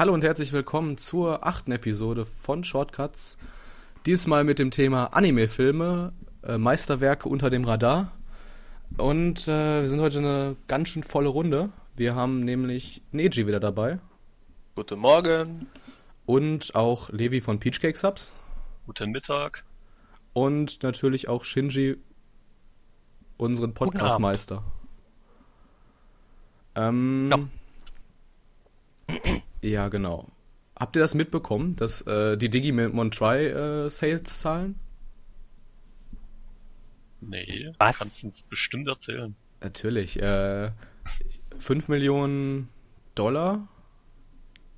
Hallo und herzlich willkommen zur achten Episode von Shortcuts. Diesmal mit dem Thema Anime-Filme, äh, Meisterwerke unter dem Radar. Und äh, wir sind heute eine ganz schön volle Runde. Wir haben nämlich Neji wieder dabei. Guten Morgen. Und auch Levi von Peachcake Subs. Guten Mittag. Und natürlich auch Shinji, unseren Podcastmeister. Ähm, ja. ja, genau. Habt ihr das mitbekommen, dass äh, die Digimon Try äh, Sales zahlen? Nee, Was? kannst du uns bestimmt erzählen. Natürlich. Äh, 5 Millionen Dollar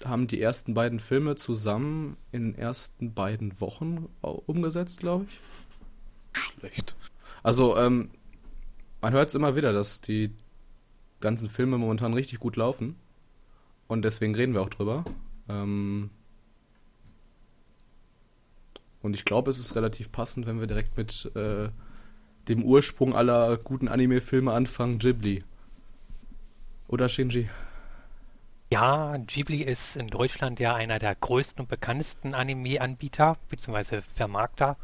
haben die ersten beiden Filme zusammen in den ersten beiden Wochen umgesetzt, glaube ich. Schlecht. Also, ähm, man hört es immer wieder, dass die ganzen Filme momentan richtig gut laufen. Und deswegen reden wir auch drüber. Ähm und ich glaube, es ist relativ passend, wenn wir direkt mit äh, dem Ursprung aller guten Anime-Filme anfangen, Ghibli. Oder Shinji? Ja, Ghibli ist in Deutschland ja einer der größten und bekanntesten Anime-Anbieter bzw. Vermarkter.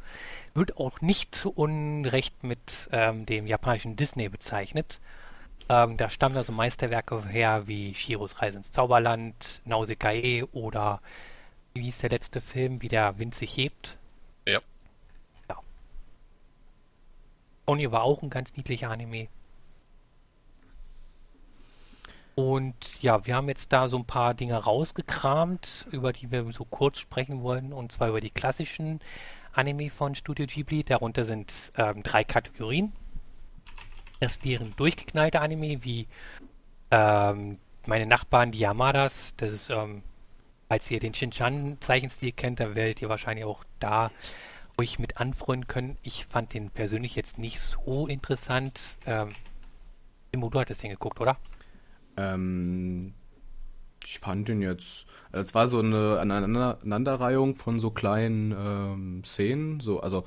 Wird auch nicht zu Unrecht mit ähm, dem japanischen Disney bezeichnet. Ähm, da stammen also Meisterwerke her wie Shiros Reise ins Zauberland, Nausicaa oder wie hieß der letzte Film, wie der Wind sich hebt. Ja. Ja. Oni war auch ein ganz niedlicher Anime. Und ja, wir haben jetzt da so ein paar Dinge rausgekramt, über die wir so kurz sprechen wollen, und zwar über die klassischen Anime von Studio Ghibli. Darunter sind ähm, drei Kategorien. Das wären durchgeknallte Anime wie ähm, meine Nachbarn, die Yamadas. Das ist, ähm, falls ihr den Shinchan-Zeichenstil kennt, dann werdet ihr wahrscheinlich auch da euch mit anfreunden können. Ich fand den persönlich jetzt nicht so interessant. Ähm, Timo, du hattest den geguckt, oder? Ähm, ich fand den jetzt, also es war so eine Aneinanderreihung von so kleinen ähm, Szenen, so, also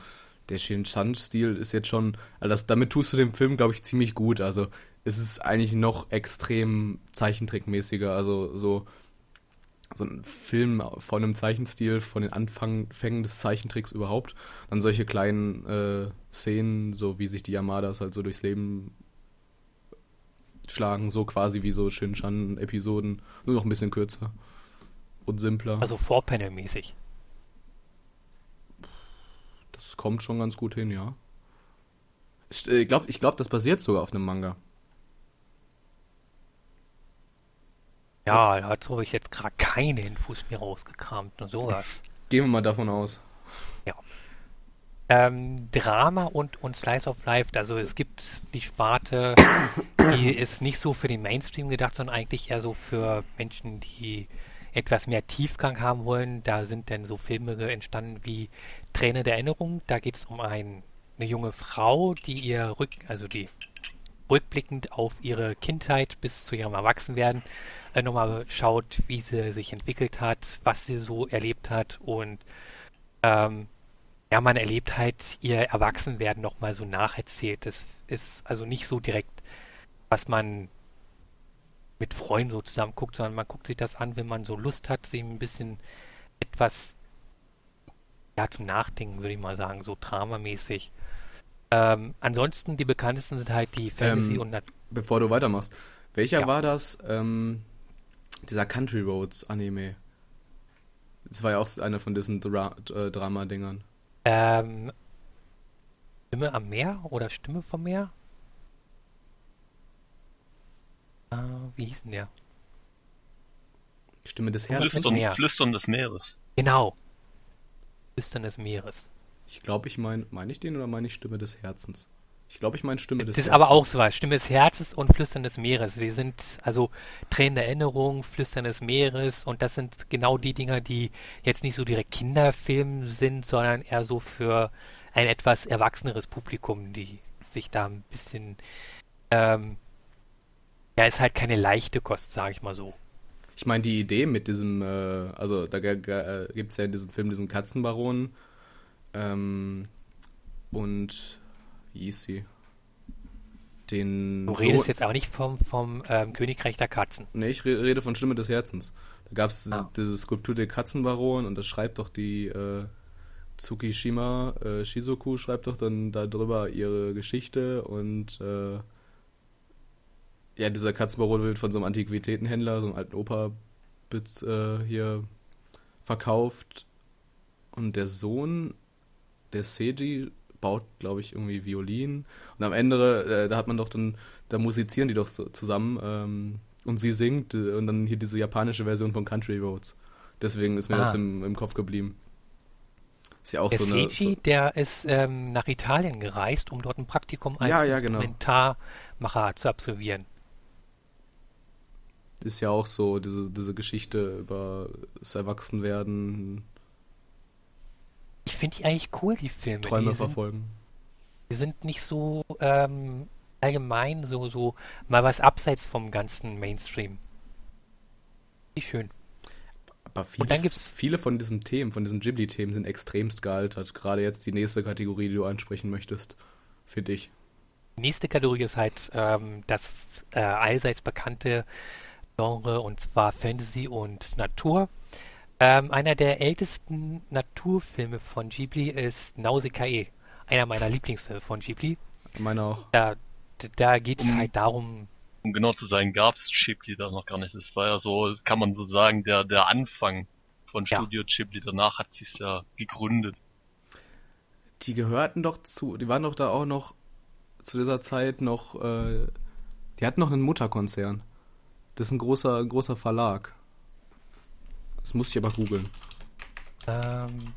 der Shin-Chan-Stil ist jetzt schon, also das, damit tust du dem Film, glaube ich, ziemlich gut, also es ist eigentlich noch extrem Zeichentrickmäßiger, also so, so ein Film von einem Zeichenstil, von den Anfängen des Zeichentricks überhaupt, dann solche kleinen äh, Szenen, so wie sich die Yamadas halt so durchs Leben schlagen, so quasi wie so Shinshan-Episoden, nur noch ein bisschen kürzer und simpler. Also Vorpanel-mäßig. Das kommt schon ganz gut hin, ja. Ich äh, glaube, ich glaub, das basiert sogar auf einem Manga. Ja, da hat so ich jetzt gerade keine Infos mehr rausgekramt, nur sowas. Gehen wir mal davon aus. Ähm, Drama und, und Slice of Life, also es gibt die Sparte, die ist nicht so für den Mainstream gedacht, sondern eigentlich eher so für Menschen, die etwas mehr Tiefgang haben wollen. Da sind dann so Filme entstanden wie Träne der Erinnerung. Da geht es um ein, eine junge Frau, die ihr Rück, also die rückblickend auf ihre Kindheit bis zu ihrem Erwachsenwerden äh, nochmal schaut, wie sie sich entwickelt hat, was sie so erlebt hat und ähm, ja, man erlebt halt ihr Erwachsenwerden nochmal so nacherzählt. Das ist also nicht so direkt, was man mit Freunden so zusammen guckt, sondern man guckt sich das an, wenn man so Lust hat, sich ein bisschen etwas ja, zum Nachdenken, würde ich mal sagen, so dramamäßig. Ähm, ansonsten, die bekanntesten sind halt die Fantasy ähm, und... Bevor du weitermachst, welcher ja. war das, ähm, dieser Country Roads Anime? Das war ja auch einer von diesen Dra äh, Drama-Dingern. Ähm, Stimme am Meer oder Stimme vom Meer? Äh, wie hieß denn der? Stimme des Herzens. Flüstern, Meer. Flüstern des Meeres. Genau. Flüstern des Meeres. Ich glaube, ich meine, meine ich den oder meine ich Stimme des Herzens? Ich glaube, ich meine Stimme des Herzens. Das ist aber auch sowas. Stimme des Herzens und Flüstern des Meeres. Sie sind also Tränen der Erinnerung, Flüstern des Meeres und das sind genau die Dinger, die jetzt nicht so direkt Kinderfilm sind, sondern eher so für ein etwas erwachseneres Publikum, die sich da ein bisschen ähm, ja, ist halt keine leichte Kost, sage ich mal so. Ich meine, die Idee mit diesem, äh, also da gibt es ja in diesem Film diesen Katzenbaron ähm, und wie hieß sie? den. Du redest jetzt aber nicht vom, vom ähm, Königreich der Katzen. Nee, ich re- rede von Stimme des Herzens. Da gab es Ah. diese Skulptur der Katzenbaron und das schreibt doch die äh, Tsukishima äh, Shizuku schreibt doch dann darüber ihre Geschichte und äh, ja, dieser Katzenbaron wird von so einem Antiquitätenhändler, so einem alten Opa äh, hier verkauft und der Sohn, der Seiji, baut, glaube ich, irgendwie Violin und am Ende, äh, da hat man doch dann, da musizieren die doch so zusammen ähm, und sie singt äh, und dann hier diese japanische Version von Country Roads. Deswegen ist mir Ah. das im, im Kopf geblieben. Ist ja auch Der so eine. Seiji, so, der ist ähm, nach Italien gereist, um dort ein Praktikum als Ja, ja, genau. Instrumentarmacher zu absolvieren. Ist ja auch so diese, diese Geschichte über das Erwachsenwerden, Ich finde die eigentlich cool, die Filme. Träume die, sind, verfolgen. die sind nicht so ähm, allgemein, so, so mal was abseits vom ganzen Mainstream. Wie schön. Aber viele, dann gibt's- viele von diesen Themen, von diesen Ghibli-Themen sind extremst gealtert. Gerade jetzt die nächste Kategorie, die du ansprechen möchtest, für dich. Die nächste Kategorie ist halt ähm, das äh, allseits bekannte Genre und zwar Fantasy und Natur. Ähm, einer der ältesten Naturfilme von Ghibli ist Nausicaa, einer meiner Lieblingsfilme von Ghibli. Meine auch. Da, da geht es Um- halt darum, Um genau zu sein, gab's Ghibli da noch gar nicht. Das war ja so, kann man so sagen, der, der Anfang von Ja. Studio Ghibli. Danach hat sich's ja gegründet. Die gehörten doch zu, die waren doch da auch noch zu dieser Zeit noch, äh, die hatten noch einen Mutterkonzern. Das ist ein großer, ein großer Verlag. Das musste ich aber googeln. ähm,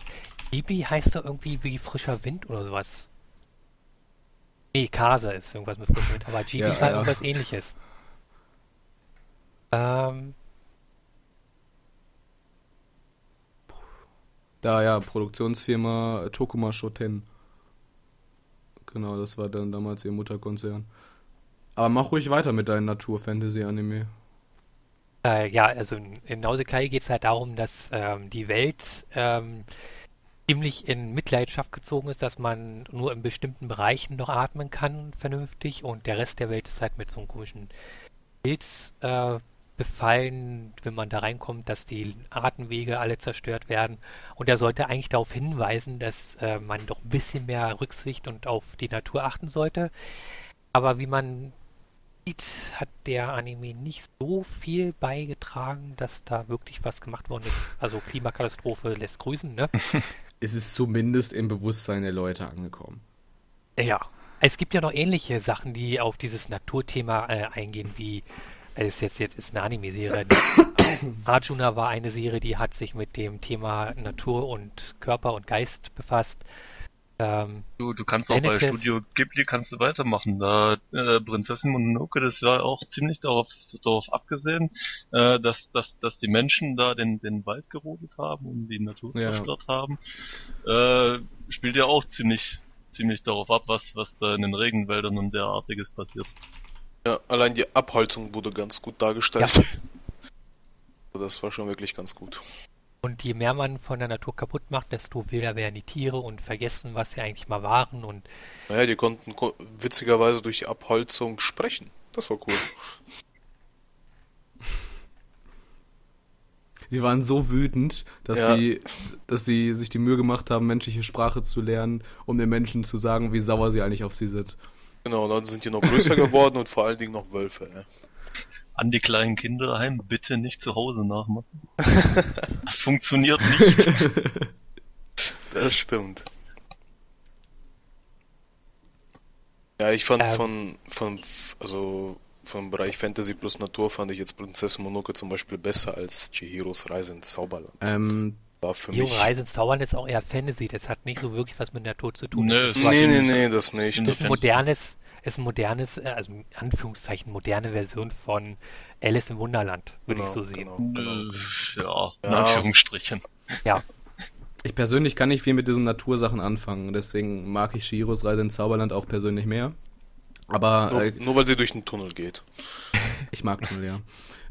Ghibli heißt doch irgendwie wie frischer Wind oder sowas. Nee, Kase ist irgendwas mit frischem Wind, aber Ghibli Ja, war ja. irgendwas ähnliches. Ähm, Da, ja, Produktionsfirma Tokuma Shoten. Genau, das war dann damals ihr Mutterkonzern. Aber mach ruhig weiter mit deinen Natur-Fantasy-Anime. Äh, ja, also in, in Nausicaa geht es halt darum, dass ähm, die Welt ähm, ziemlich in Mitleidenschaft gezogen ist, dass man nur in bestimmten Bereichen noch atmen kann vernünftig und der Rest der Welt ist halt mit so einem komischen Pilz äh, befallen, wenn man da reinkommt, dass die Atemwege alle zerstört werden. Und er sollte eigentlich darauf hinweisen, dass äh, man doch ein bisschen mehr Rücksicht und auf die Natur achten sollte. Aber wie man hat der Anime nicht so viel beigetragen, dass da wirklich was gemacht worden ist. Also Klimakatastrophe lässt grüßen, ne? Es ist zumindest im Bewusstsein der Leute angekommen. Ja. Es gibt ja noch ähnliche Sachen, die auf dieses Naturthema äh, eingehen, wie äh, es jetzt, jetzt ist eine Anime-Serie. Arjuna war eine Serie, die hat sich mit dem Thema Natur und Körper und Geist befasst. Ähm, Du, du kannst auch bei Anakin- Studio Ghibli kannst du weitermachen. Da äh, Prinzessin Mononoke, das war auch ziemlich darauf, darauf abgesehen, äh, dass, dass, dass die Menschen da den, den Wald gerodet haben und die Natur Ja. zerstört haben. Äh, spielt ja auch ziemlich, ziemlich darauf ab, was, was da in den Regenwäldern und derartiges passiert. Ja, allein die Abholzung wurde ganz gut dargestellt. Das war schon wirklich ganz gut. Und je mehr man von der Natur kaputt macht, desto wilder werden die Tiere und vergessen, was sie eigentlich mal waren. Und Naja, die konnten ko witzigerweise durch die Abholzung sprechen. Das war cool. Sie waren so wütend, dass Ja. sie, dass sie sich die Mühe gemacht haben, menschliche Sprache zu lernen, um den Menschen zu sagen, wie sauer sie eigentlich auf sie sind. Genau, dann sind die noch größer geworden und vor allen Dingen noch Wölfe. Ja. An die kleinen Kinder daheim, bitte nicht zu Hause nachmachen. das funktioniert nicht. Das stimmt. Ja, ich fand Ähm. von, von, also vom Bereich Fantasy plus Natur fand ich jetzt Prinzessin Mononoke zum Beispiel besser als Chihiros Reise ins Zauberland. Ähm, War für die mich. Reise ins Zaubern ist auch eher Fantasy. Das hat nicht so wirklich was mit Natur zu tun. Nö, das Nee, nee, nee, das nicht. das ist ein modernes, ist ein modernes, äh, also in Anführungszeichen moderne Version von Alice im Wunderland, würde ich so sehen. Genau, genau. Äh, ja, in Ja. Anführungsstrichen. Ja, ich persönlich kann nicht viel mit diesen Natursachen anfangen, deswegen mag ich Shiros Reise ins Zauberland auch persönlich mehr. Aber Nur, äh, nur weil sie durch den Tunnel geht. Ich mag Tunnel, ja.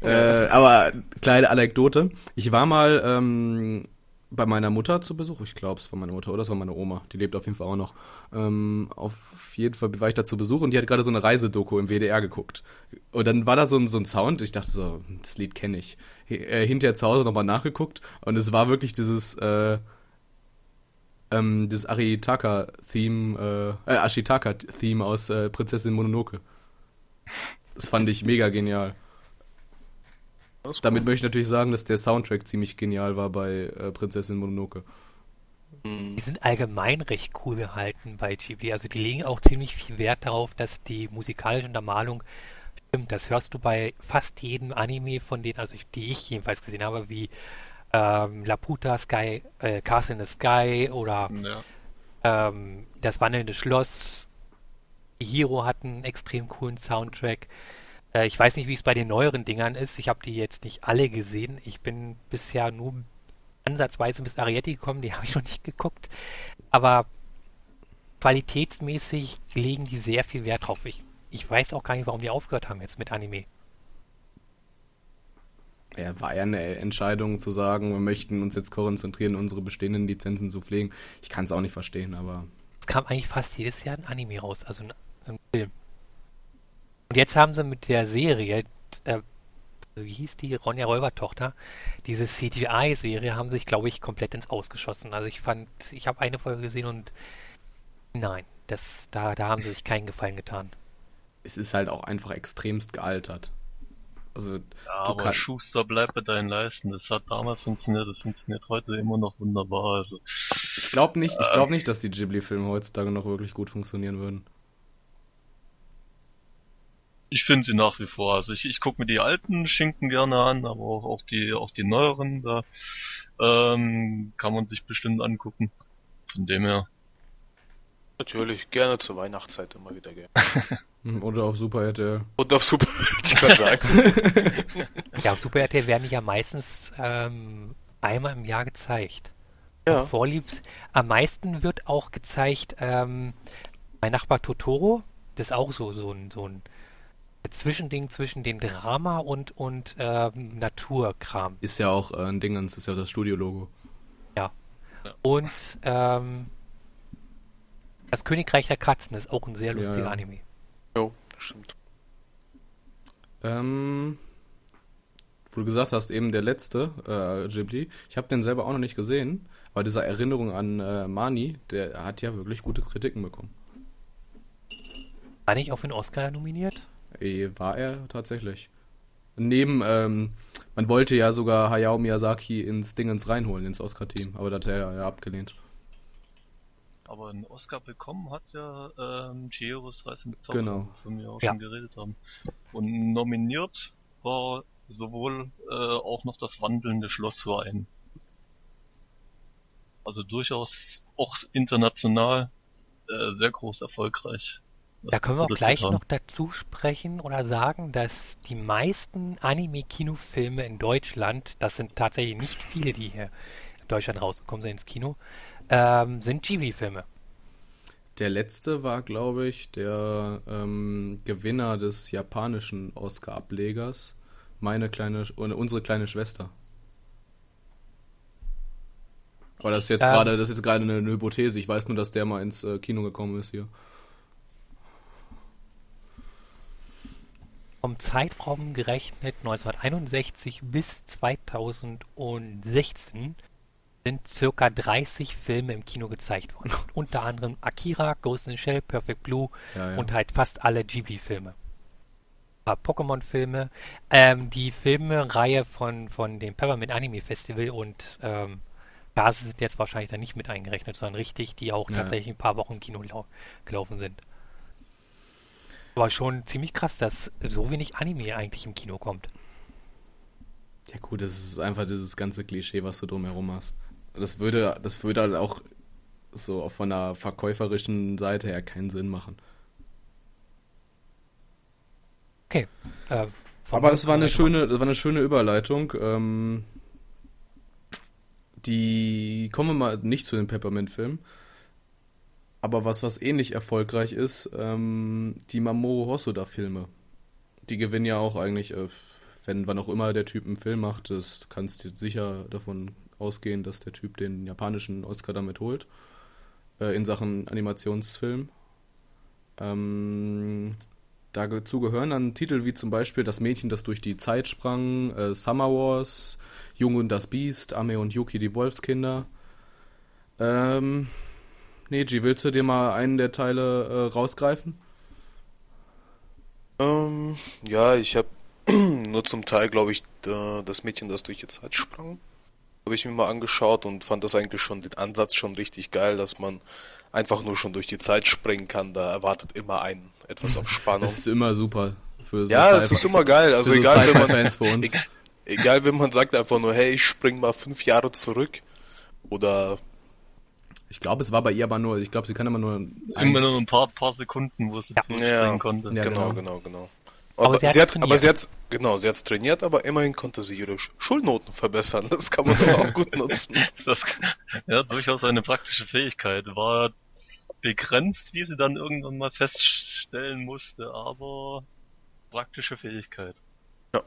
äh, aber kleine Anekdote. Ich war mal ähm, bei meiner Mutter zu Besuch. Ich glaube, es war meine Mutter oder es war meine Oma. Die lebt auf jeden Fall auch noch. Ähm, auf jeden Fall war ich da zu Besuch und die hat gerade so eine Reisedoku im WDR geguckt. Und dann war da so ein, so ein Sound. Ich dachte so, das Lied kenne ich. Äh, hinterher zu Hause nochmal nachgeguckt und es war wirklich dieses, äh, ähm, das Aritaka-Theme, äh, äh, Ashitaka-Theme aus äh, Prinzessin Mononoke. Das fand ich mega genial. Damit möchte ich natürlich sagen, dass der Soundtrack ziemlich genial war bei äh, Prinzessin Mononoke. Die sind allgemein recht cool gehalten bei Ghibli. Also die legen auch ziemlich viel Wert darauf, dass die musikalische Untermalung stimmt. Das hörst du bei fast jedem Anime von denen, also ich, die ich jedenfalls gesehen habe, wie ähm, Laputa Sky, äh, Castle in the Sky oder ja. ähm, Das wandelnde Schloss. Hero hat einen extrem coolen Soundtrack. Äh, ich weiß nicht, wie es bei den neueren Dingern ist. Ich habe die jetzt nicht alle gesehen. Ich bin bisher nur ansatzweise bis Arietti gekommen. Die habe ich noch nicht geguckt. Aber qualitätsmäßig legen die sehr viel Wert drauf. Ich, ich weiß auch gar nicht, warum die aufgehört haben jetzt mit Anime. Ja, war ja eine Entscheidung zu sagen, wir möchten uns jetzt konzentrieren, unsere bestehenden Lizenzen zu pflegen. Ich kann es auch nicht verstehen, aber. Es kam eigentlich fast jedes Jahr ein Anime raus, also ein, ein Film. Und jetzt haben sie mit der Serie, äh, wie hieß die, Ronja Räubertochter, diese CGI-Serie haben sich, glaube ich, komplett ins Ausgeschossen. Also ich fand, ich habe eine Folge gesehen und nein, das, da, da haben sie sich keinen Gefallen getan. Es ist halt auch einfach extremst gealtert. Also, ja, aber kann... Schuster bleibt bei deinen Leisten. Das hat damals funktioniert, das funktioniert heute immer noch wunderbar. Also, ich glaube nicht, ich glaube ähm, nicht, dass die Ghibli-Filme heutzutage noch wirklich gut funktionieren würden ich finde sie nach wie vor. Also ich, ich gucke mir die alten Schinken gerne an, aber auch, auch die auch die neueren, da ähm, kann man sich bestimmt angucken. Von dem her. Natürlich, gerne zur Weihnachtszeit immer wieder gerne. Oder auf Super RTL. Oder auf Super, ich kann sagen. ja, auf Super RTL werden die ja meistens ähm, einmal im Jahr gezeigt. Ja. Vorliebs. Am meisten wird auch gezeigt, ähm, mein Nachbar Totoro, das ist auch so, so ein, so ein Zwischending zwischen den Drama und, und ähm, Naturkram. Ist ja auch äh, ein Ding, das ist ja das Studio-Logo. Ja. ja. Und ähm, das Königreich der Katzen ist auch ein sehr lustiger ja, ja. Anime. Jo, stimmt. Ähm, wo du gesagt hast, eben der letzte, äh, Ghibli. Ich habe den selber auch noch nicht gesehen, aber diese Erinnerung an äh, Mani, der hat ja wirklich gute Kritiken bekommen. War nicht auf den Oscar nominiert? War er tatsächlich. Neben, ähm, man wollte ja sogar Hayao Miyazaki ins Dingens reinholen, ins Oscar-Team, aber das hat er ja abgelehnt. Aber einen Oscar bekommen hat ja ähm, Chihiros Reise ins Zauber, genau. von mir auch ja. schon geredet haben. Und nominiert war sowohl äh, auch noch das wandelnde Schloss für einen. Also durchaus auch international äh, sehr groß erfolgreich. Da können wir auch gleich haben. noch dazu sprechen oder sagen, dass die meisten Anime-Kinofilme in Deutschland, das sind tatsächlich nicht viele, die hier in Deutschland rausgekommen sind ins Kino, ähm, sind Ghibli-Filme. Der letzte war, glaube ich, der ähm, Gewinner des japanischen Oscar-Ablegers, meine kleine, unsere kleine Schwester. Aber das ist jetzt ähm, gerade, das ist gerade eine, eine, Hypothese. Ich weiß nur, dass der mal ins äh, Kino gekommen ist hier. Vom Zeitraum gerechnet 1961 bis 2016 sind circa 30 Filme im Kino gezeigt worden. Unter anderem Akira, Ghost in the Shell, Perfect Blue ja, ja. und halt fast alle Ghibli-Filme. Pokémon-Filme, ähm, die Filme-Reihe von, von dem Peppermint Anime Festival und ähm, da sind jetzt wahrscheinlich dann nicht mit eingerechnet, sondern richtig, die auch ja. tatsächlich ein paar Wochen im Kino gelaufen sind. Aber schon ziemlich krass, dass so wenig Anime eigentlich im Kino kommt. Ja gut, das ist einfach dieses ganze Klischee, was du drumherum hast. Das würde, das würde halt auch so von der verkäuferischen Seite her keinen Sinn machen. Okay. Äh, Aber das war eine schöne, das war eine schöne Überleitung. Ähm, die kommen wir mal nicht zu den Peppermint-Filmen. Aber was, was ähnlich erfolgreich ist, ähm, die Mamoru Hosoda-Filme. Die gewinnen ja auch eigentlich, äh, wenn wann auch immer der Typ einen Film macht, das kannst du sicher davon ausgehen, dass der Typ den japanischen Oscar damit holt. Äh, in Sachen Animationsfilm. Ähm, dazu gehören dann Titel wie zum Beispiel Das Mädchen, das durch die Zeit sprang, äh, Summer Wars, Junge und das Biest, Ame und Yuki, die Wolfskinder. Ähm, Neji, willst du dir mal einen der Teile äh, rausgreifen? Ähm, ja, ich habe nur zum Teil, glaube ich, das Mädchen, das durch die Zeit sprang, habe ich mir mal angeschaut und fand das eigentlich schon den Ansatz schon richtig geil, dass man einfach nur schon durch die Zeit springen kann. Da erwartet immer ein etwas auf Spannung. Das ist immer super. Für so ja, das ist immer geil. Also egal, wenn man, e egal, wenn man sagt einfach nur, hey, ich spring mal fünf Jahre zurück oder ich glaube, es war bei ihr aber nur, ich glaube, sie kann immer nur immer nur ein paar, paar Sekunden, wo sie ja. ja. konnte. Ja, genau, genau, genau. genau. Aber, aber, sie, sie hat, aber sie hat, genau, sie hat trainiert, aber immerhin konnte sie ihre Schulnoten verbessern. Das kann man doch auch gut nutzen. Das, ja, durchaus eine praktische Fähigkeit. War begrenzt, wie sie dann irgendwann mal feststellen musste, aber praktische Fähigkeit. Ja,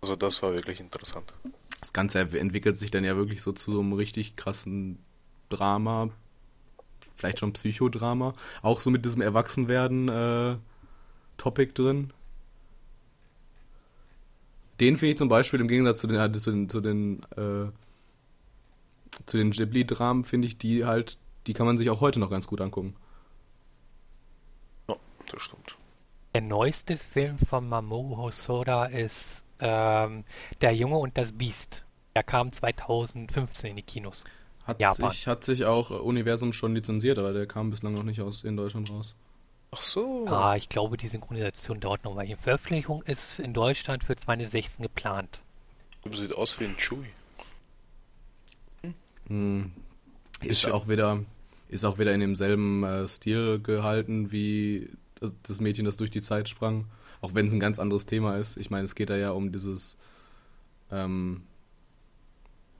also das war wirklich interessant. Das Ganze entwickelt sich dann ja wirklich so zu so einem richtig krassen Drama, vielleicht schon Psychodrama, auch so mit diesem Erwachsenwerden äh, Topic drin. Den finde ich zum Beispiel im Gegensatz zu den, zu den, zu den, äh, zu den Ghibli-Dramen, finde ich die halt die kann man sich auch heute noch ganz gut angucken. Ja, das stimmt. Der neueste Film von Mamoru Hosoda ist ähm, Der Junge und das Biest. Der kam 2015 in die Kinos. Hat sich, hat sich auch Universum schon lizenziert, aber der kam bislang noch nicht aus in Deutschland raus. Ach so. Ah, ich glaube, die Synchronisation dauert noch, weil die Veröffentlichung ist in Deutschland für 2016 geplant. Sieht aus wie ein Chewie. Hm. Ist auch wieder ist auch wieder in demselben äh, Stil gehalten wie das, das, Mädchen, das durch die Zeit sprang. Auch wenn es ein ganz anderes Thema ist. Ich meine, es geht da ja um dieses. Ähm,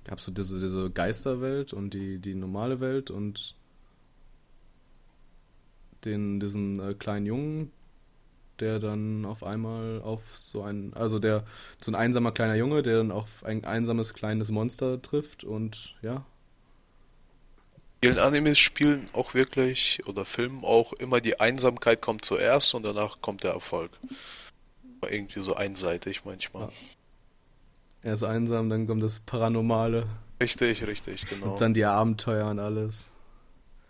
gab so diese, diese Geisterwelt und die, die normale Welt und den, diesen äh, kleinen Jungen, der dann auf einmal auf so ein, also der, so ein einsamer kleiner Junge, der dann auf ein einsames kleines Monster trifft und ja, vielen Animes spielen auch wirklich oder Filmen auch immer die Einsamkeit kommt zuerst und danach kommt der Erfolg. Irgendwie so einseitig manchmal. Er ist einsam, dann kommt das Paranormale. Richtig, richtig, genau. Und dann die Abenteuer und alles.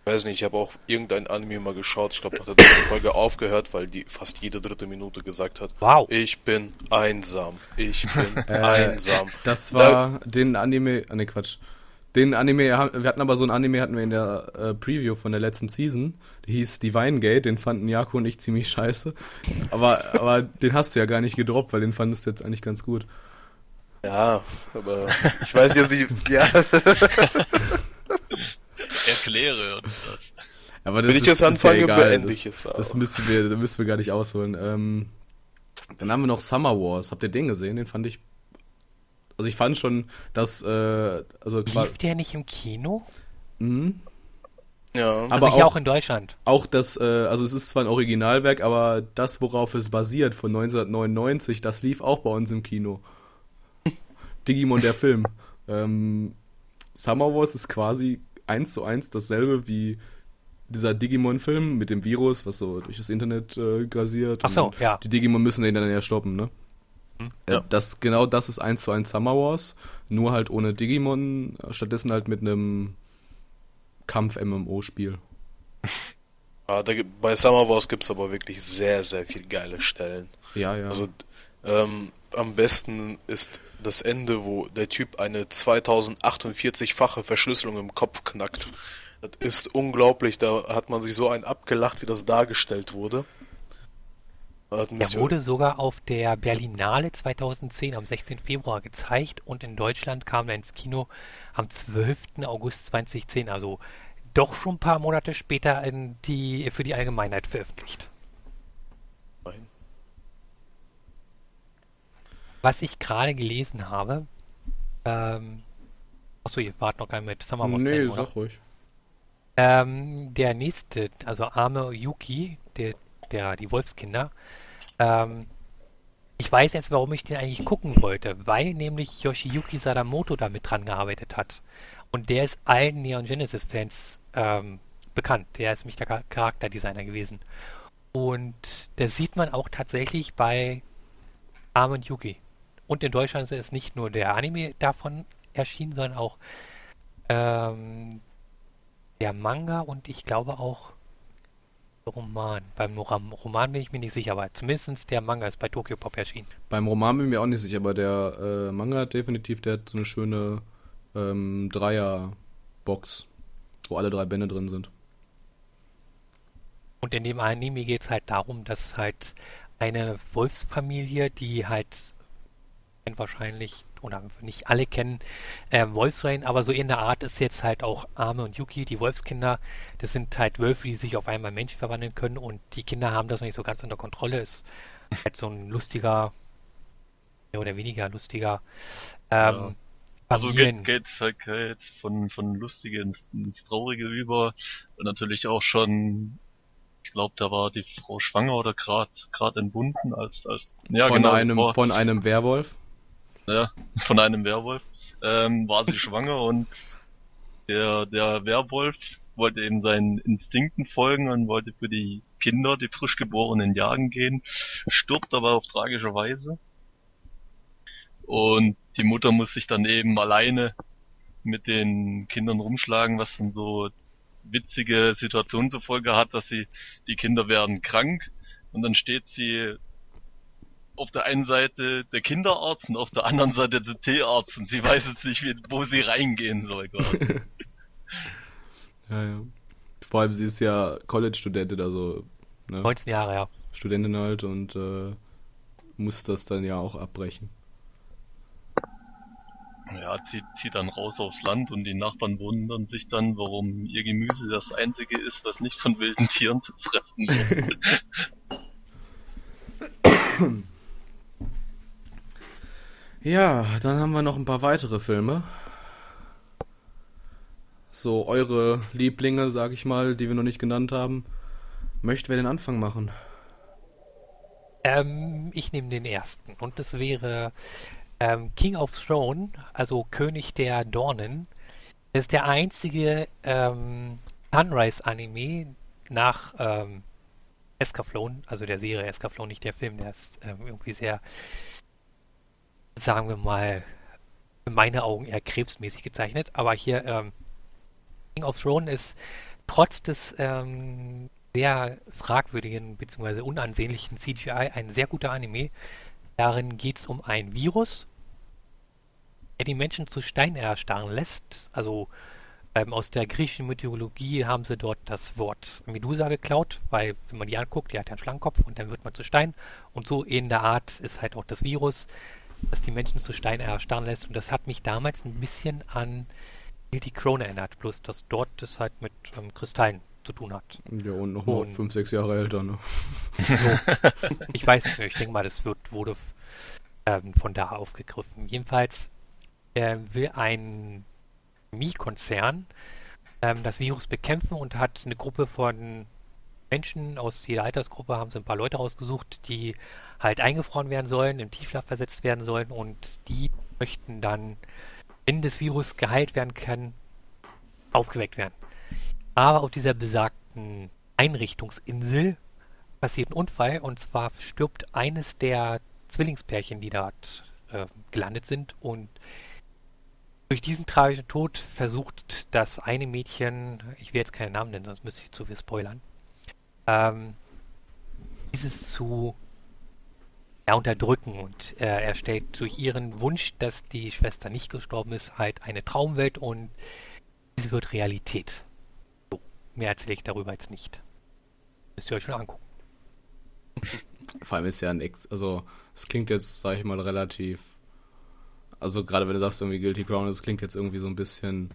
Ich weiß nicht, ich habe auch irgendein Anime mal geschaut. Ich glaube, nach der dritten Folge aufgehört, weil die fast jede dritte Minute gesagt hat: Wow. Ich bin einsam. Ich bin äh, einsam. Das war da, den Anime. Ah, ne, Quatsch. Den Anime, wir hatten aber so ein Anime, hatten wir in der äh, Preview von der letzten Season. Der hieß Divine Gate, den fanden Jaco und ich ziemlich scheiße. Aber, aber den hast du ja gar nicht gedroppt, weil den fandest du jetzt eigentlich ganz gut. Ja, aber ich weiß jetzt nicht, ja. Erkläre und das. Aber das Wenn ich jetzt anfange, ja beende ich es auch. Das müssen wir, da müssen wir gar nicht ausholen. Ähm, dann haben wir noch Summer Wars. Habt ihr den gesehen? Den fand ich also ich fand schon, dass äh, also lief der nicht im Kino? Mhm. Ja. Also aber auch, auch, in Deutschland. Auch das, äh, also es ist zwar ein Originalwerk, aber das, worauf es basiert, von 1999, das lief auch bei uns im Kino. Digimon der Film. Ähm, Summer Wars ist quasi eins zu eins dasselbe wie dieser Digimon-Film mit dem Virus, was so durch das Internet äh, grasiert. Ach so, ja. Die Digimon müssen den dann ja stoppen, ne? Ja. Das, genau das ist eins zu eins Summer Wars, nur halt ohne Digimon, stattdessen halt mit einem Kampf-MMO-Spiel. Ah, da, bei Summer Wars gibt es aber wirklich sehr, sehr viele geile Stellen. Ja, ja. Also ähm, am besten ist das Ende, wo der Typ eine 2048-fache Verschlüsselung im Kopf knackt. Das ist unglaublich, da hat man sich so ein abgelacht, wie das dargestellt wurde. Er wurde sogar auf der Berlinale 2010 am 16. Februar gezeigt und in Deutschland kam er ins Kino am 12. August 2010, also doch schon ein paar Monate später die, für die Allgemeinheit veröffentlicht. Nein. Was ich gerade gelesen habe, ähm, achso, ihr wart noch gar nicht mit Summer Nee, sag ruhig. Ähm, der nächste, also Arme Yuki, der der, die Wolfskinder, ähm, Ich weiß jetzt, warum ich den eigentlich gucken wollte, weil nämlich Yoshiyuki Sadamoto damit dran gearbeitet hat. Und der ist allen Neon Genesis-Fans ähm, bekannt. Der ist nämlich der Charakterdesigner gewesen. Und das sieht man auch tatsächlich bei Armen Yuki. Und in Deutschland ist nicht nur der Anime davon erschienen, sondern auch ähm, der Manga und ich glaube auch Roman. Beim Roman bin ich mir nicht sicher, aber zumindest der Manga ist bei Tokyo Pop erschienen. Beim Roman bin ich mir auch nicht sicher, aber der äh, Manga hat definitiv, der hat so eine schöne ähm, Dreier-Box, wo alle drei Bände drin sind. Und in dem Anime geht es halt darum, dass halt eine Wolfsfamilie, die halt wahrscheinlich oder nicht alle kennen äh, Wolfsrain, aber so in der Art ist jetzt halt auch Arme und Yuki, die Wolfskinder. Das sind halt Wölfe, die sich auf einmal Menschen verwandeln können und die Kinder haben das nicht so ganz unter Kontrolle. Ist halt so ein lustiger, mehr oder weniger lustiger. Ähm, ja. Also geht, geht, halt von, von lustige ins, ins Traurige über und natürlich auch schon ich glaube, da war die Frau schwanger oder gerade gerade entbunden als als ja von genau einem von einem Werwolf ja, von einem Werwolf, ähm, war sie schwanger und der, der Werwolf wollte eben seinen Instinkten folgen und wollte für die Kinder, die frisch geborenen, jagen gehen, stirbt aber auf tragische Weise. Und die Mutter muss sich dann eben alleine mit den Kindern rumschlagen, was dann so witzige Situationen zur Folge hat, dass sie, die Kinder werden krank und dann steht sie auf der einen Seite der Kinderarzt und auf der anderen Seite der Tierarzt und sie weiß jetzt nicht, wo sie reingehen soll gerade. ja, ja. Vor allem sie ist ja College-Studentin, also ne? 19 Jahre, ja. Studentin halt und äh, muss das dann ja auch abbrechen. Ja, zieht, zieht dann raus aufs Land und die Nachbarn wundern sich dann, warum ihr Gemüse das einzige ist, was nicht von wilden Tieren zu fressen wird. Ja, dann haben wir noch ein paar weitere Filme. So, eure Lieblinge, sag ich mal, die wir noch nicht genannt haben. Möchte wer den Anfang machen? Ähm, ich nehme den ersten. Und das wäre ähm, King of Throne, also König der Dornen. Das ist der einzige ähm, Sunrise-Anime nach ähm, Escaflowne, also der Serie Escaflowne, nicht der Film, der ist ähm, irgendwie sehr sagen wir mal, in meine Augen eher krebsmäßig gezeichnet. Aber hier ähm, King of Thrones ist trotz des ähm, sehr fragwürdigen bzw. unansehnlichen CGI ein sehr guter Anime. Darin geht es um ein Virus, der die Menschen zu Stein erstarren lässt. Also ähm, aus der griechischen Mythologie haben sie dort das Wort Medusa geklaut, weil wenn man die anguckt, die hat ja einen Schlangenkopf und dann wird man zu Stein. Und so in der Art ist halt auch das Virus das die Menschen zu Stein erstarren lässt. Und das hat mich damals ein bisschen an die Krone erinnert, bloß dass dort das halt mit ähm, Kristallen zu tun hat. Ja, und nochmal fünf, sechs Jahre älter, ne? So. ich weiß, ich denke mal, das wird, wurde ähm, von da aufgegriffen. Jedenfalls äh, will ein Chemiekonzern ähm, das Virus bekämpfen und hat eine Gruppe von Menschen aus jeder Altersgruppe, haben sie ein paar Leute rausgesucht, die halt eingefroren werden sollen, im Tiefschlaf versetzt werden sollen und die möchten dann, wenn das Virus geheilt werden kann, aufgeweckt werden. Aber auf dieser besagten Einrichtungsinsel passiert ein Unfall und zwar stirbt eines der Zwillingspärchen, die dort äh, gelandet sind und durch diesen tragischen Tod versucht das eine Mädchen, ich will jetzt keinen Namen nennen, sonst müsste ich zu viel spoilern, ähm, dieses zu ja, unterdrücken und äh, er stellt durch ihren Wunsch, dass die Schwester nicht gestorben ist, halt eine Traumwelt und diese wird Realität. So, mehr erzähle ich darüber jetzt nicht. Müsst ihr euch schon angucken. Vor allem ist ja ein Ex, also es klingt jetzt, sag ich mal, relativ, also gerade wenn du sagst irgendwie Guilty Crown, es klingt jetzt irgendwie so ein bisschen,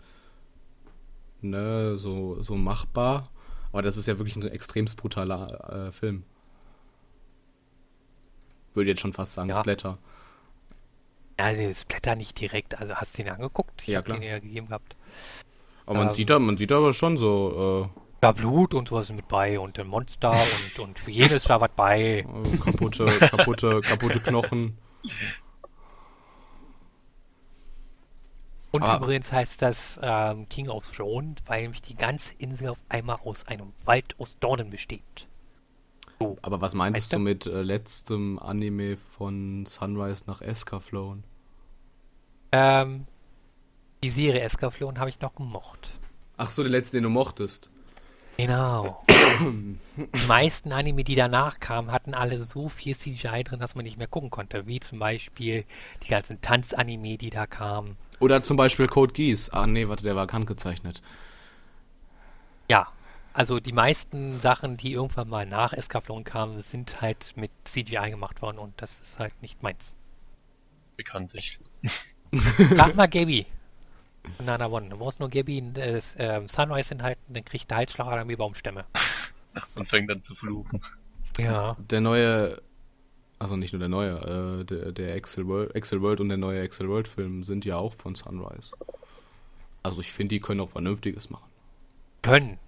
ne, so, so machbar, aber das ist ja wirklich ein extremst brutaler äh, Film. Würde jetzt schon fast sagen, ja. Splatter. Ja, den Splatter nicht direkt. Also hast du ihn angeguckt? Ich ja, klar. den ja gegeben gehabt. Aber man ähm, sieht da, man sieht aber schon so, äh, Da Blut und sowas mit bei und ein Monster und, und für jedes da was bei. Äh, kaputte, kaputte, kaputte Knochen. Und Aber- übrigens heißt das ähm, King of Throne, weil nämlich die ganze Insel auf einmal aus einem Wald aus Dornen besteht. So. Aber was meintest Weißt du du? mit äh, letztem Anime von Sunrise nach Escaflown? Ähm, die Serie Escaflown habe ich noch gemocht. Ach so, den letzten, den du mochtest. Genau. die meisten Anime, die danach kamen, hatten alle so viel CGI drin, dass man nicht mehr gucken konnte. Wie zum Beispiel die ganzen Tanzanime, die da kamen. Oder zum Beispiel Code Geass. Ah, nee, warte, der war handgezeichnet. Ja, also die meisten Sachen, die irgendwann mal nach Escaflown kamen, sind halt mit CGI gemacht worden und das ist halt nicht meins. Bekanntlich. Frag mal Gaby. Nana One. Du brauchst nur Gaby das ähm, Sunrise enthalten, dann kriegt der Halsschlagader wie Baumstämme. Und fängt dann zu fluchen. Ja. Der neue, also nicht nur der neue, äh, der, der Excel World, Excel World und der neue Excel World Film sind ja auch von Sunrise. Also ich finde, die können auch Vernünftiges machen. Können.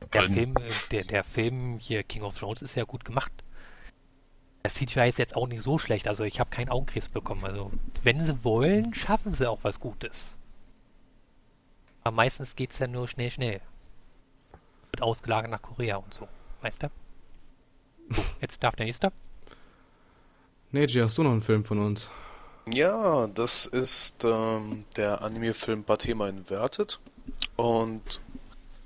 Der Können. Film, äh, der, der Film hier King of Thrones ist ja gut gemacht. Das CGI ist jetzt auch nicht so schlecht, also ich habe keinen Augenkrebs bekommen. Also wenn sie wollen, schaffen sie auch was Gutes. Aber meistens geht's ja nur schnell, schnell. Wird ausgelagert nach Korea und so. Weißt du? So, jetzt darf der nächste. Neji, hast du noch einen Film von uns? Ja, das ist ähm, der Anime-Film Batema Inverted. Und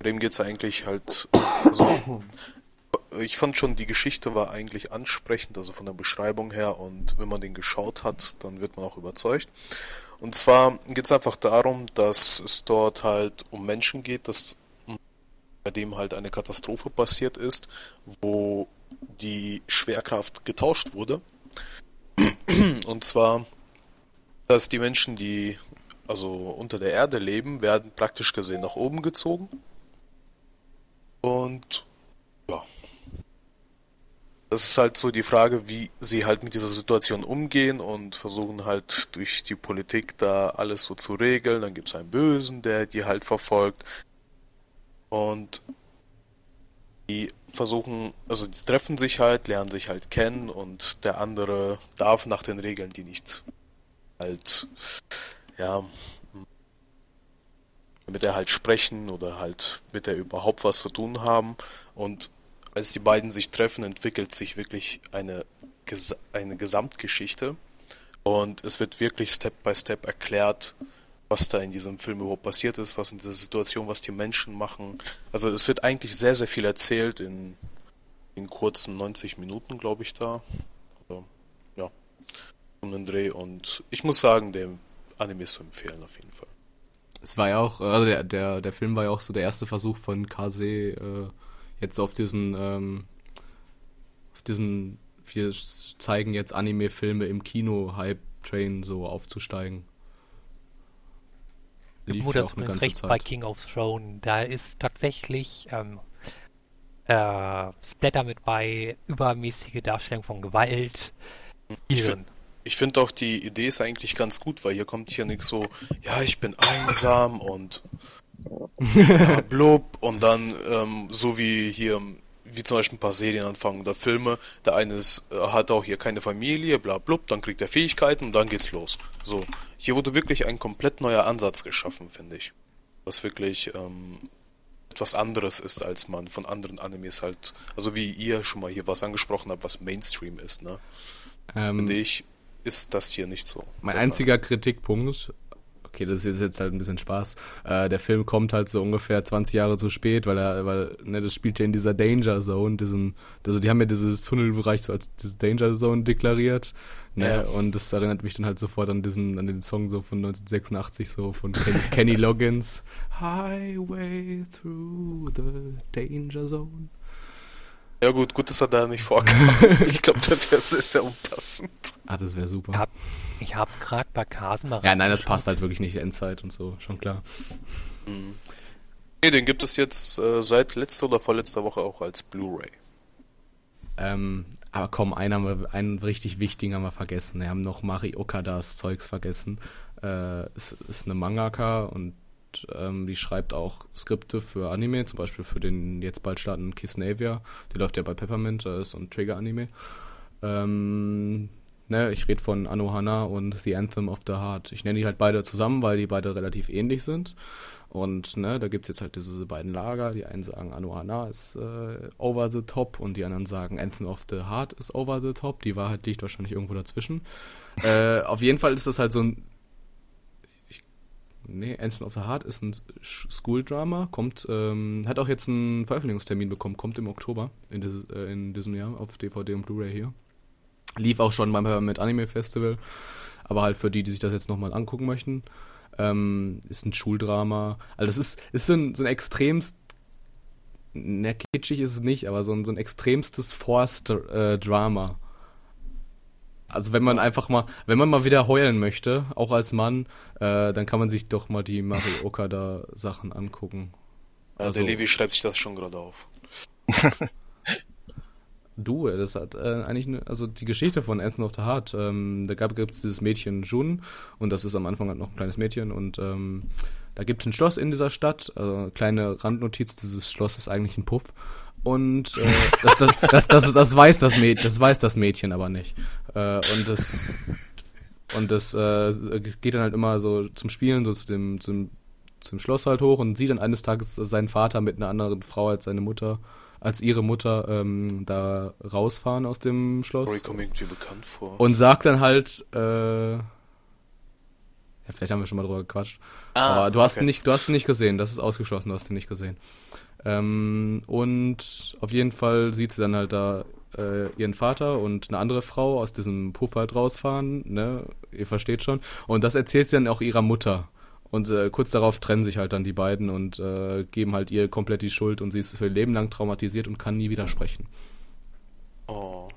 dem geht's eigentlich halt. Also, ich fand schon, die Geschichte war eigentlich ansprechend, also von der Beschreibung her. Und wenn man den geschaut hat, dann wird man auch überzeugt. Und zwar geht's einfach darum, dass es dort halt um Menschen geht, dass bei dem halt eine Katastrophe passiert ist, wo die Schwerkraft getauscht wurde. Und zwar dass die Menschen, die also unter der Erde leben, werden praktisch gesehen nach oben gezogen. Und ja. Das ist halt so die Frage, wie sie halt mit dieser Situation umgehen und versuchen halt durch die Politik da alles so zu regeln. Dann gibt es einen Bösen, der die halt verfolgt. Und die versuchen, also die treffen sich halt, lernen sich halt kennen und der andere darf nach den Regeln die nicht halt, ja, mit er halt sprechen oder halt mit er überhaupt was zu tun haben. Und als die beiden sich treffen, entwickelt sich wirklich eine, eine Gesamtgeschichte. Und es wird wirklich Step by Step erklärt, was da in diesem Film überhaupt passiert ist, was in dieser Situation, was die Menschen machen. Also es wird eigentlich sehr, sehr viel erzählt in, in kurzen 90 Minuten, glaube ich, da. Also, ja, um den Dreh. Und ich muss sagen, der Anime ist zu empfehlen auf jeden Fall. Es war ja auch, also der, der, der Film war ja auch so der erste Versuch von Kase, äh, jetzt auf diesen, ähm, auf diesen, wir zeigen jetzt Anime-Filme im Kino-Hype-Train so aufzusteigen. Lief Nur ja das auch eine ganze recht bei Zeit. King of Throne. Da ist tatsächlich ähm, äh, Splatter mit bei, übermäßige Darstellung von Gewalt. Ich Viren. Ich finde auch die Idee ist eigentlich ganz gut, weil hier kommt hier nichts so, ja, ich bin einsam und ja, blub und dann ähm, so wie hier, wie zum Beispiel ein paar Serien anfangen oder Filme, der eine ist, äh, hat auch hier keine Familie, bla blub, dann kriegt er Fähigkeiten und dann geht's los. So, hier wurde wirklich ein komplett neuer Ansatz geschaffen, finde ich. Was wirklich ähm, etwas anderes ist, als man von anderen Animes halt, also wie ihr schon mal hier was angesprochen habt, was Mainstream ist, ne? Ähm, Finde ich, ist das hier nicht so. Mein einziger Kritikpunkt, okay, das ist jetzt halt ein bisschen Spaß, äh, der Film kommt halt so ungefähr 20 Jahre zu spät, weil er, weil, ne, das spielt ja in dieser Danger Zone, diesem, also die haben ja dieses Tunnelbereich so als diese Danger Zone deklariert, ne, Ja. und das erinnert mich dann halt sofort an diesen, an den Song so von 1986 so von Ken, Kenny Loggins, Highway through the Danger Zone. Ja gut, gut, dass er da nicht vorkam. ich glaube, das wäre sehr, unpassend. Ah, das wäre super. Ich hab, ich hab gerade bei Kasen mal Ja, nein, das passt halt wirklich nicht Endzeit und so, schon klar. Nee, den gibt es jetzt äh, seit letzter oder vorletzter Woche auch als Blu-ray. Ähm, aber komm, einen, haben wir, einen richtig wichtigen haben wir vergessen. Wir haben noch Mari Okadas Zeugs vergessen. Äh, es ist eine Mangaka und ähm, die schreibt auch Skripte für Anime, zum Beispiel für den jetzt bald startenden Kisnavia. Der läuft ja bei Peppermint, das ist ein Trigger-Anime. Ähm, ne, ich rede von Anohana und The Anthem of the Heart. Ich nenne die halt beide zusammen, weil die beide relativ ähnlich sind. Und ne, da gibt's jetzt halt diese beiden Lager. Die einen sagen, Anohana ist äh, over the top und die anderen sagen, Anthem of the Heart ist over the top. Die Wahrheit liegt wahrscheinlich irgendwo dazwischen. äh, auf jeden Fall ist das halt so ein. Nee, Anthem of the Heart ist ein School-Drama, kommt, ähm, hat auch jetzt einen Veröffentlichungstermin bekommen, kommt im Oktober in, dieses, äh, in diesem Jahr auf DVD und Blu-ray hier. Lief auch schon beim mit Anime Festival, aber halt für die, die sich das jetzt nochmal angucken möchten. Ähm, ist ein Schuldrama. Also das ist, ist so ein, so ein extremst, ne, kitschig ist es nicht, aber so ein, so ein extremstes Forced-Drama. Also wenn man einfach mal, wenn man mal wieder heulen möchte, auch als Mann, äh, dann kann man sich doch mal die Mario Okada Sachen angucken. Also, der Levi schreibt sich das schon gerade auf. Du, das hat äh, eigentlich, ne, also die Geschichte von Anthem of the Heart, ähm, da gab es dieses Mädchen Jun und das ist am Anfang halt noch ein kleines Mädchen und ähm, da gibt es ein Schloss in dieser Stadt, also kleine Randnotiz, dieses Schloss ist eigentlich ein Puff und äh, das, das, das, das, das, weiß das, Mädchen, das weiß das Mädchen aber nicht äh, und das und das äh, geht dann halt immer so zum Spielen, so zu dem, zum, zum Schloss halt hoch und sieht dann eines Tages seinen Vater mit einer anderen Frau als seine Mutter als ihre Mutter ähm, da rausfahren aus dem Schloss. Story kommt irgendwie bekannt vor. Und sagt dann halt, äh, ja, vielleicht haben wir schon mal drüber gequatscht. Ah, aber du hast ihn nicht, du hast ihn nicht gesehen, das ist ausgeschlossen, du hast ihn nicht gesehen. Ähm, und auf jeden Fall sieht sie dann halt da äh, ihren Vater und eine andere Frau aus diesem Puff halt rausfahren, ne? Ihr versteht schon. Und das erzählt sie dann auch ihrer Mutter. Und äh, kurz darauf trennen sich halt dann die beiden und äh, geben halt ihr komplett die Schuld und sie ist für ihr Leben lang traumatisiert und kann nie wieder sprechen. Oh.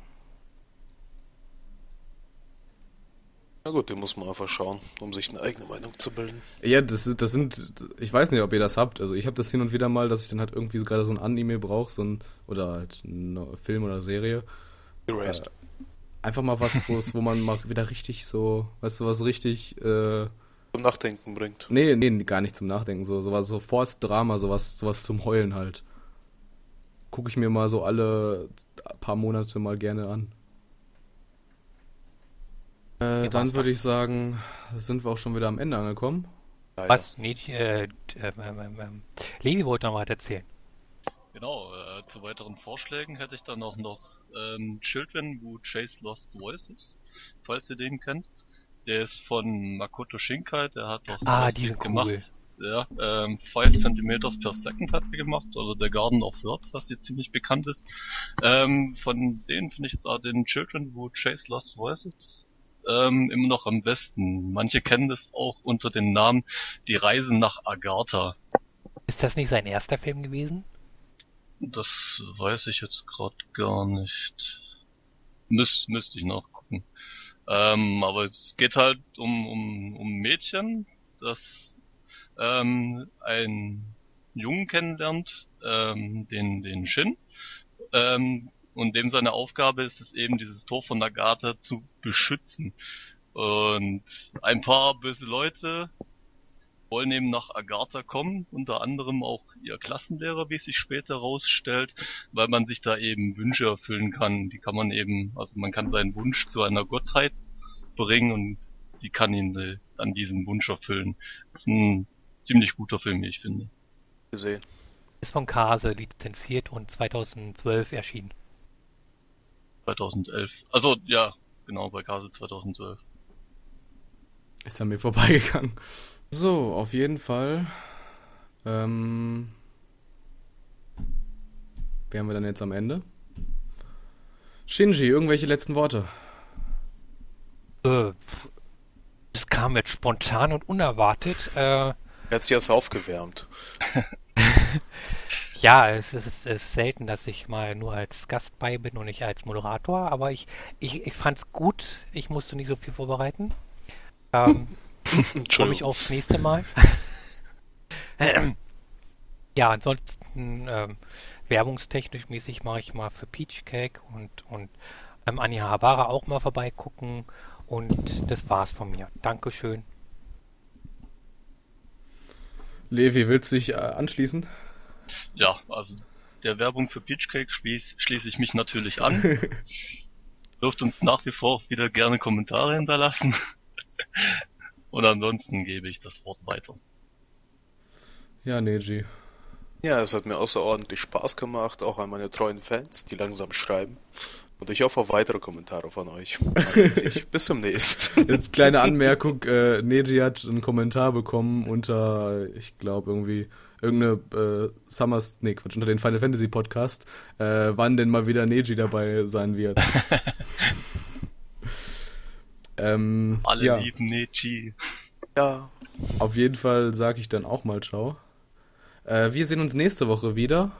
Na gut, den muss man einfach schauen, um sich eine eigene Meinung zu bilden. Ja, das, das sind, ich weiß nicht, ob ihr das habt. Also ich habe das hin und wieder mal, dass ich dann halt irgendwie so gerade so ein Anime brauche, so ein, oder halt ein Film oder Serie. Erased. Äh, einfach mal was, wo man mal wieder richtig so, weißt du, was richtig äh, zum Nachdenken bringt. Nee, nee, gar nicht zum Nachdenken. So, sowas, so Forst-Drama, sowas, sowas zum Heulen halt. Gucke ich mir mal so alle paar Monate mal gerne an. Äh, dann würde ich sagen, sind wir auch schon wieder am Ende angekommen. Leider. Was? Nee, äh, äh, äh, Levi wollte noch was erzählen. Genau, äh, zu weiteren Vorschlägen hätte ich dann auch noch ähm, Children Who Chase Lost Voices, falls ihr den kennt. Der ist von Makoto Shinkai, der hat auch ah, die sind gemacht. Cool. Ja, ähm, 5 cm per Second hat er gemacht, oder also der Garden of Words, was hier ziemlich bekannt ist. Ähm, von denen finde ich jetzt auch den Children Who Chase Lost Voices ähm, immer noch am besten. Manche kennen das auch unter dem Namen Die Reise nach Agartha. Ist das nicht sein erster Film gewesen? Das weiß ich jetzt gerade gar nicht. Müs müsste ich noch ähm, aber es geht halt um, um, um Mädchen, das ähm, einen Jungen kennenlernt, ähm, den, den Shin, ähm, und dem seine Aufgabe ist es eben, dieses Tor von Nagata zu beschützen. Und ein paar böse Leute wollen eben nach Agartha kommen, unter anderem auch ihr Klassenlehrer, wie es sich später herausstellt, weil man sich da eben Wünsche erfüllen kann. Die kann man eben, also man kann seinen Wunsch zu einer Gottheit bringen und die kann ihn an diesen Wunsch erfüllen. Das ist ein ziemlich guter Film, wie ich finde. Gesehen. Ist von Kase lizenziert und 2012 erschienen. 2011. Also ja, genau, bei Kase 2012. Ist an mir vorbeigegangen. So, auf jeden Fall. Ähm, wären wir dann jetzt am Ende? Shinji, irgendwelche letzten Worte? Äh, es kam jetzt spontan und unerwartet. Äh, er hat sich erst aufgewärmt. ja, es ist, es ist, selten, dass ich mal nur als Gast bei bin und nicht als Moderator, aber ich, ich, ich fand's gut. Ich musste nicht so viel vorbereiten. Ähm, Komme ich aufs nächste Mal. ja, ansonsten ähm, werbungstechnisch mäßig mache ich mal für Peach Cake und, und ähm, Anja Habara auch mal vorbeigucken. Und das war's von mir. Dankeschön. Levi, willst du dich äh, anschließen? Ja, also der Werbung für Pitchcake schließe schließ ich mich natürlich an. Dürft uns nach wie vor wieder gerne Kommentare hinterlassen. Und ansonsten gebe ich das Wort weiter. Ja, Neji. Ja, es hat mir außerordentlich Spaß gemacht, auch an meine treuen Fans, die langsam schreiben. Und ich hoffe auf weitere Kommentare von euch. Bis zum nächsten. Jetzt kleine Anmerkung, äh, Neji hat einen Kommentar bekommen unter, ich glaube irgendwie, irgendeine äh, Summers, nee, Quatsch, unter den Final Fantasy Podcast, äh, wann denn mal wieder Neji dabei sein wird. ähm, Alle ja, lieben Neji. Ja. auf jeden Fall sage ich dann auch mal Ciao. Äh, wir sehen uns nächste Woche wieder.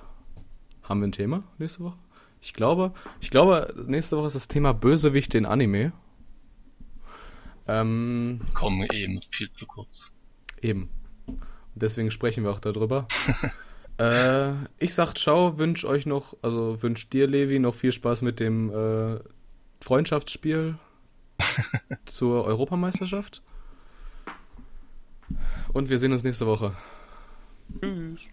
Haben wir ein Thema nächste Woche? Ich glaube, ich glaube, nächste Woche ist das Thema Bösewicht in Anime. Ähm, Kommen eben viel zu kurz. Eben. Deswegen sprechen wir auch darüber. äh, ich sag ciao, wünsch euch noch, also wünsch dir, Levi, noch viel Spaß mit dem äh, Freundschaftsspiel zur Europameisterschaft. Und wir sehen uns nächste Woche. Tschüss.